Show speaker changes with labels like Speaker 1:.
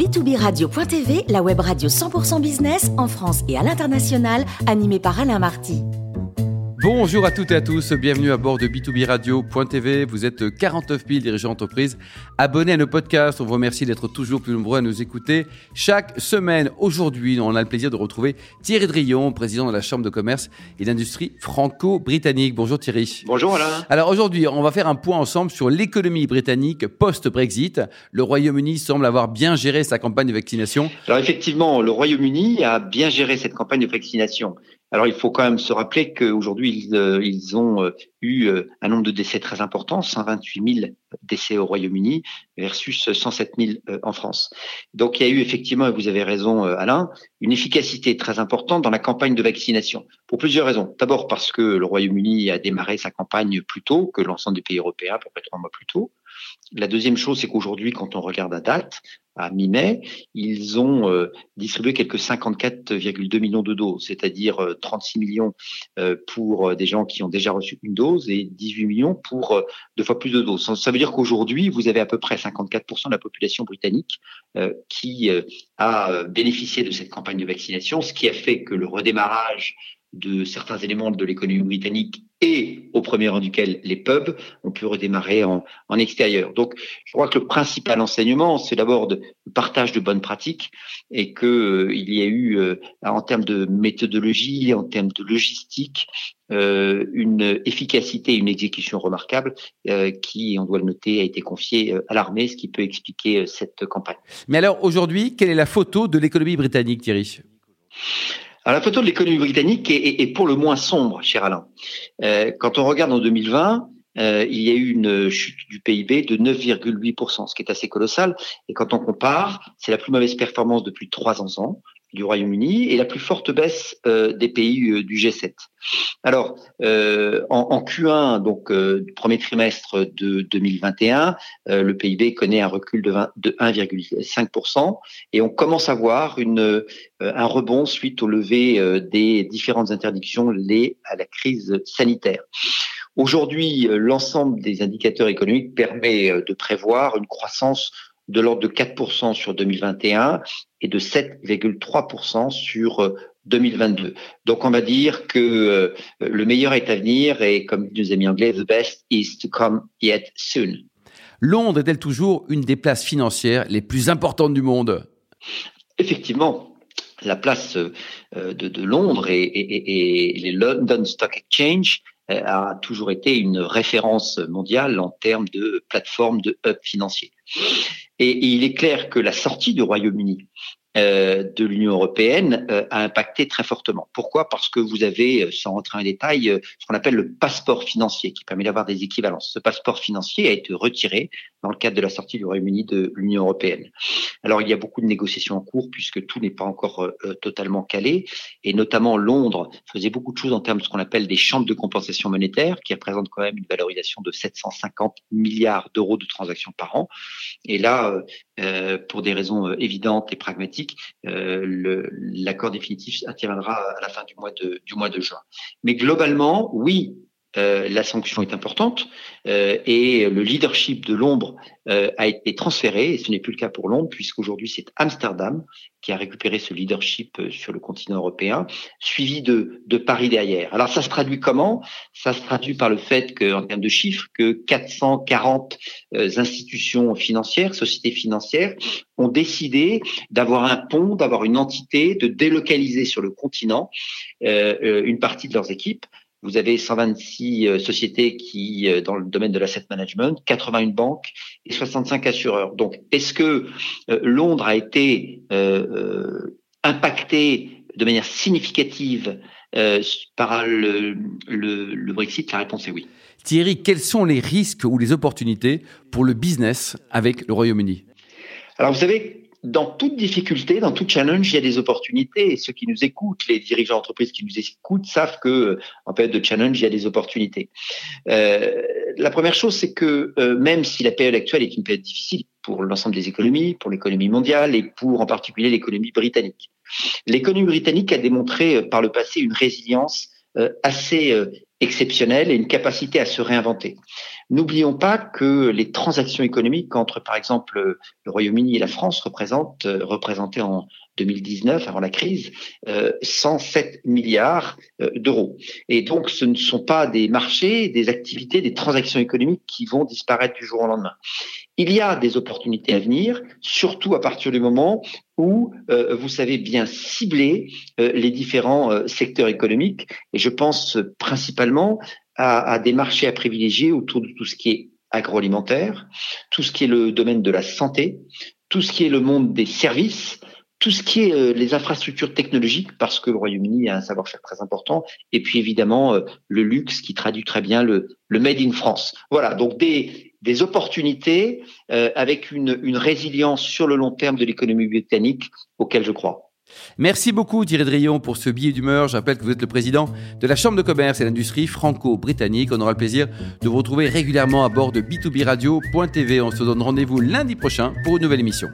Speaker 1: b2b-radio.tv, la web radio 100% business en France et à l'international, animée par Alain Marty.
Speaker 2: Bonjour à toutes et à tous, bienvenue à bord de B2B Radio.tv. Vous êtes 49 000 dirigeants d'entreprise abonnés à nos podcasts. On vous remercie d'être toujours plus nombreux à nous écouter chaque semaine. Aujourd'hui, on a le plaisir de retrouver Thierry Drillon, président de la Chambre de commerce et d'industrie franco-britannique. Bonjour Thierry.
Speaker 3: Bonjour Alain.
Speaker 2: Alors aujourd'hui, on va faire un point ensemble sur l'économie britannique post-Brexit. Le Royaume-Uni semble avoir bien géré sa campagne de vaccination.
Speaker 3: Alors effectivement, le Royaume-Uni a bien géré cette campagne de vaccination. Alors il faut quand même se rappeler qu'aujourd'hui ils, euh, ils, ont euh, eu euh, un nombre de décès très important, 128 000 décès au Royaume-Uni versus 107 000 en France. Donc il y a eu effectivement, et vous avez raison Alain, une efficacité très importante dans la campagne de vaccination pour plusieurs raisons. D'abord parce que le Royaume-Uni a démarré sa campagne plus tôt que l'ensemble des pays européens, à peu près trois mois plus tôt. La deuxième chose, c'est qu'aujourd'hui, quand on regarde à date, à mi-mai, ils ont euh, distribué quelques 54,2 millions de doses, c'est-à-dire 36 euh, millions euh, pour des gens qui ont déjà reçu une dose et 18 millions pour deux fois plus de doses. Ça veut dire qu'aujourd'hui, vous avez à peu près 54% de la population britannique qui a bénéficié de cette campagne de vaccination, ce qui a fait que le redémarrage de certains éléments de l'économie britannique et au premier rang duquel les pubs ont pu redémarrer en, en extérieur. Donc, je crois que le principal enseignement, c'est d'abord le partage de bonnes pratiques et que euh, il y a eu, euh, en termes de méthodologie, en termes de logistique, euh, une efficacité, une exécution remarquable qui, on doit le noter, a été confiée à l'armée, ce qui peut expliquer cette campagne.
Speaker 2: Mais alors, aujourd'hui, quelle est la photo de l'économie britannique, Thierry?
Speaker 3: La photo de l'économie britannique est, est, pour le moins sombre, cher Alain. Euh, quand on regarde en 2020, euh, il y a eu une chute du PIB de 9,8%, ce qui est assez colossal. Et quand on compare, c'est la plus mauvaise performance depuis trois ans du Royaume-Uni et la plus forte baisse euh, des pays euh, du G7. Alors, euh, en, en, Q1, donc du premier trimestre de 2021, le PIB connaît un recul de, de 1,5% et on commence à voir une, un rebond suite au lever des différentes interdictions liées à la crise sanitaire. Aujourd'hui, l'ensemble des indicateurs économiques permet de prévoir une croissance de l'ordre de 4% sur 2021 et de 7,3% sur 2022. Euh, Donc on va dire que euh, le meilleur est à venir et comme nous amis anglais, the best is to come yet soon.
Speaker 2: Londres est-elle toujours une des places financières les plus importantes du monde?
Speaker 3: Effectivement, la place euh, de, de Londres et, et, et, les London Stock Exchange a toujours été une référence mondiale en termes de plateforme de hub financier. Et, il est clair que la sortie du Royaume-Uni euh, de l'Union européenne euh, a impacté très fortement. Pourquoi? Parce que vous avez, euh, sans rentrer en détail, ce qu'on appelle le passeport financier qui permet d'avoir des équivalences. Ce passeport financier a été retiré dans le cadre de la sortie du Royaume-Uni de l'Union européenne. Alors il y a beaucoup de négociations en cours puisque tout n'est pas encore totalement calé et notamment Londres faisait beaucoup de choses en termes de ce qu'on appelle des chambres de compensation monétaire qui représentent quand même une valorisation de 750 milliards d'euros de transactions par an. Et là, pour des raisons évidentes et pragmatiques, euh, l'accord définitif interviendra à la fin du mois de, du mois de juin. Mais globalement, oui, euh, la sanction est importante euh, et le leadership de l'ombre euh, a été transféré, et ce n'est plus le cas pour Londres, puisqu'aujourd'hui c'est Amsterdam qui a récupéré ce leadership euh, sur le continent européen, suivi de, de Paris derrière. Alors ça se traduit comment? Ça se traduit par le fait que, en termes de chiffres, que 440 institutions financières, sociétés financières, ont décidé d'avoir un pont, d'avoir une entité, de délocaliser sur le continent une partie de leurs équipes vous avez 126 euh, sociétés qui, euh, dans le domaine de l'asset management, 81 banques et 65 assureurs. Donc, est-ce que euh, Londres a été euh, impacté de manière significative euh, par le, le, le Brexit? La réponse est oui.
Speaker 2: Thierry, quels sont les risques ou les opportunités pour le business avec le Royaume-Uni?
Speaker 3: Alors, vous savez, dans toute difficulté, dans tout challenge, il y a des opportunités. Et ceux qui nous écoutent, les dirigeants d'entreprise qui nous écoutent, savent que en période de challenge, il y a des opportunités. Euh, la première chose, c'est que euh, même si la période actuelle est une période difficile pour l'ensemble des économies, pour l'économie mondiale et pour en particulier l'économie britannique, l'économie britannique a démontré euh, par le passé une résilience euh, assez euh, exceptionnelle et une capacité à se réinventer. N'oublions pas que les transactions économiques entre, par exemple, le Royaume-Uni et la France représentent, euh, représentaient en 2019, avant la crise, 107 euh, milliards euh, d'euros. Et donc, ce ne sont pas des marchés, des activités, des transactions économiques qui vont disparaître du jour au lendemain. Il y a des opportunités à venir, surtout à partir du moment où vous savez bien cibler les différents secteurs économiques. Et je pense principalement à, des marchés à privilégier autour de tout ce qui est agroalimentaire, tout ce qui est le domaine de la santé, tout ce qui est le monde des services, tout ce qui est euh, les infrastructures technologiques, parce que le Royaume-Uni a un savoir-faire très important, et puis évidemment euh, le luxe qui traduit très bien le, le Made in France. Voilà, donc des, des opportunités euh, avec une, une résilience sur le long terme de l'économie britannique auquel je crois.
Speaker 2: Merci beaucoup Thierry Drion pour ce billet d'humeur. Je rappelle que vous êtes le président de la Chambre de commerce et d'industrie franco-britannique. On aura le plaisir de vous retrouver régulièrement à bord de B2B Radio.tv. On se donne rendez-vous lundi prochain pour une nouvelle émission.